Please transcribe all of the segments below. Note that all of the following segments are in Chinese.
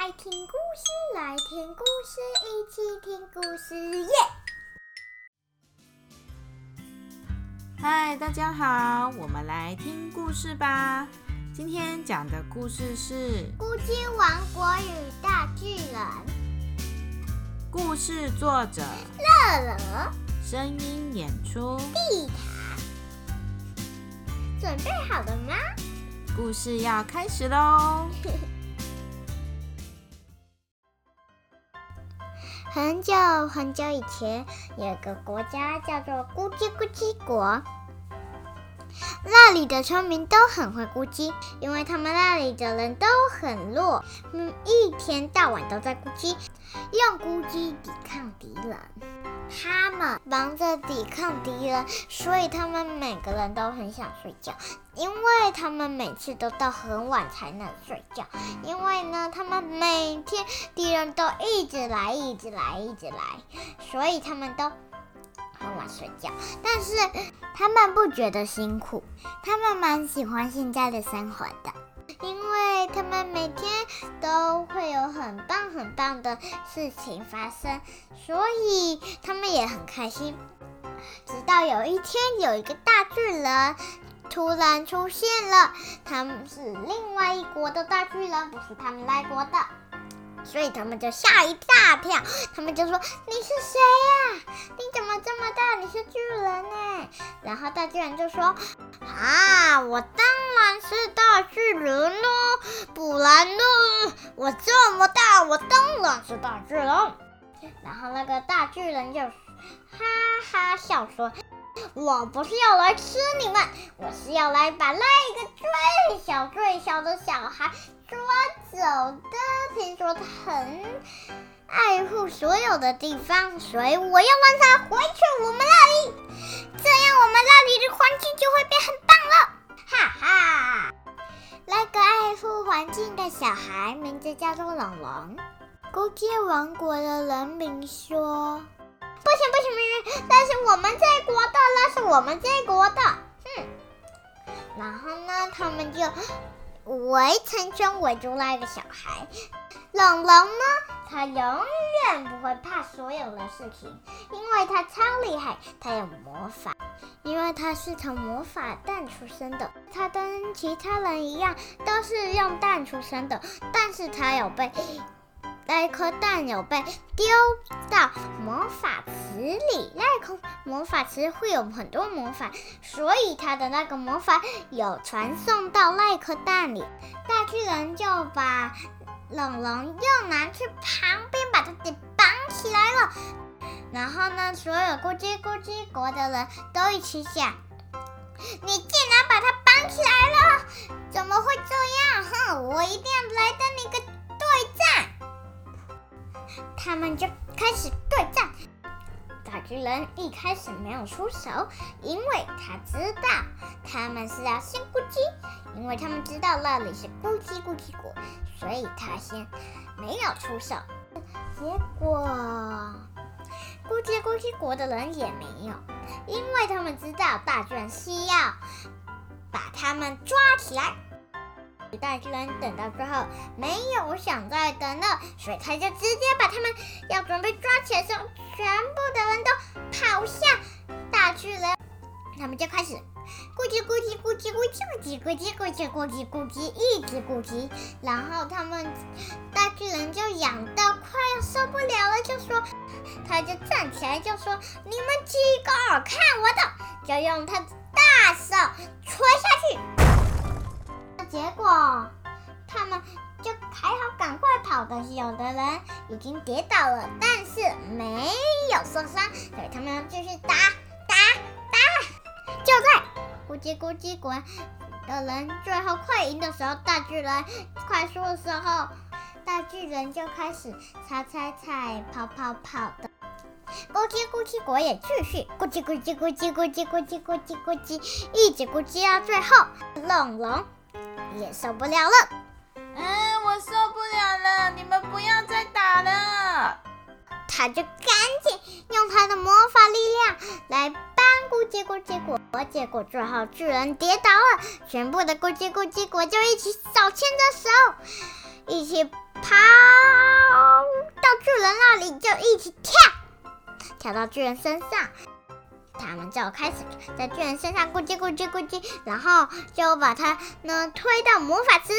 来听故事，来听故事，一起听故事耶！嗨，大家好，我们来听故事吧。今天讲的故事是《咕叽王国与大巨人》，故事作者乐乐，声音演出地毯，准备好了吗？故事要开始喽！很久很久以前，有个国家叫做咕叽咕叽国。那里的村民都很会咕叽，因为他们那里的人都很弱，嗯，一天到晚都在咕叽，用咕叽抵抗敌人。他们忙着抵抗敌人，所以他们每个人都很想睡觉，因为他们每次都到很晚才能睡觉。因为呢，他们每天敌人都一直来，一直来，一直来，所以他们都很晚睡觉。但是他们不觉得辛苦，他们蛮喜欢现在的生活的。因为他们每天都会有很棒很棒的事情发生，所以他们也很开心。直到有一天，有一个大巨人突然出现了，他们是另外一国的大巨人，不是他们来国的，所以他们就吓一大跳。他们就说：“你是谁呀？你怎么这么大？你是巨人呢？”然后大巨人就说：“啊，我当然是大巨人喽，不然呢？我这么我当然是大巨人。”然后那个大巨人就哈哈笑说：“我不是要来吃你们，我是要来把那个最小最小的小孩抓走的。听说他很爱护所有的地方，所以我要让他回去我们那里，这样我们那里的环境就会变很环境的小孩名字叫做龙龙。勾结王国的人民说：“不行不行不行，那是我们这国的，那是我们这国的。”哼。然后呢，他们就围成圈围住那个小孩。龙龙呢，他永远不会怕所有的事情，因为他超厉害，他有魔法。因为他是从魔法蛋出生的，他跟其他人一样都是用蛋出生的，但是他有被那颗蛋有被丢到魔法池里，那颗魔法池会有很多魔法，所以他的那个魔法有传送到那颗蛋里。大巨人就把龙龙又拿去旁边把它给绑起来了。然后呢，所有咕叽咕叽国的人都一起想：你竟然把它绑起来了，怎么会这样？哼，我一定要来跟你个对战。他们就开始对战。大巨人一开始没有出手，因为他知道他们是要先咕叽，因为他们知道那里是咕叽咕叽国，所以他先没有出手。结果。咕叽咕叽国的人也没有，因为他们知道大巨人需要把他们抓起来。大巨人等到最后没有想再等了，所以他就直接把他们要准备抓起来的时候，全部的人都跑向大巨人，他们就开始咕叽咕叽咕叽咕叽咕叽咕叽咕叽咕叽咕叽一直咕叽，然后他们大巨人就养快要受不了了，就说。他就站起来就说：“你们几个看我的！”就用他的大手捶下去。结果他们就还好，赶快跑的有的人已经跌倒了，但是没有受伤，所以他们要继续打打打。就在咕叽咕叽国的人最后快赢的时候，大巨人快输的时候。大巨人就开始踩踩踩、跑跑跑的，咕叽咕叽果也继续咕叽咕叽咕叽咕叽咕叽咕叽咕叽，一直咕叽到最后，龙龙也受不了了。嗯，我受不了了，你们不要再打了。他就赶紧用他的魔法力量来帮咕叽咕叽果，结果最后巨人跌倒了，全部的咕叽咕叽果就一起手牵着手，一起。跑到巨人那里，就一。起跳，跳到巨人身上。他们就开始在巨人身上咕叽咕叽咕叽，然后就把他呢推到魔法师，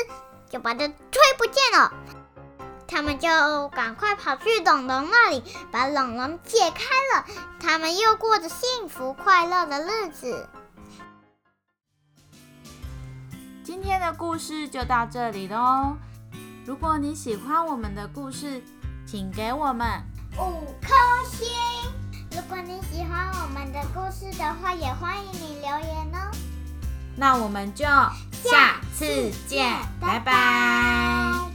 就把他推不见了。他们就赶快跑去龙龙那里，把龙龙解开了。他们又过着幸福快乐的日子。今天的故事就到这里喽。如果你喜欢我们的故事，请给我们五颗星。如果你喜欢我们的故事的话，也欢迎你留言哦。那我们就下次见，拜拜。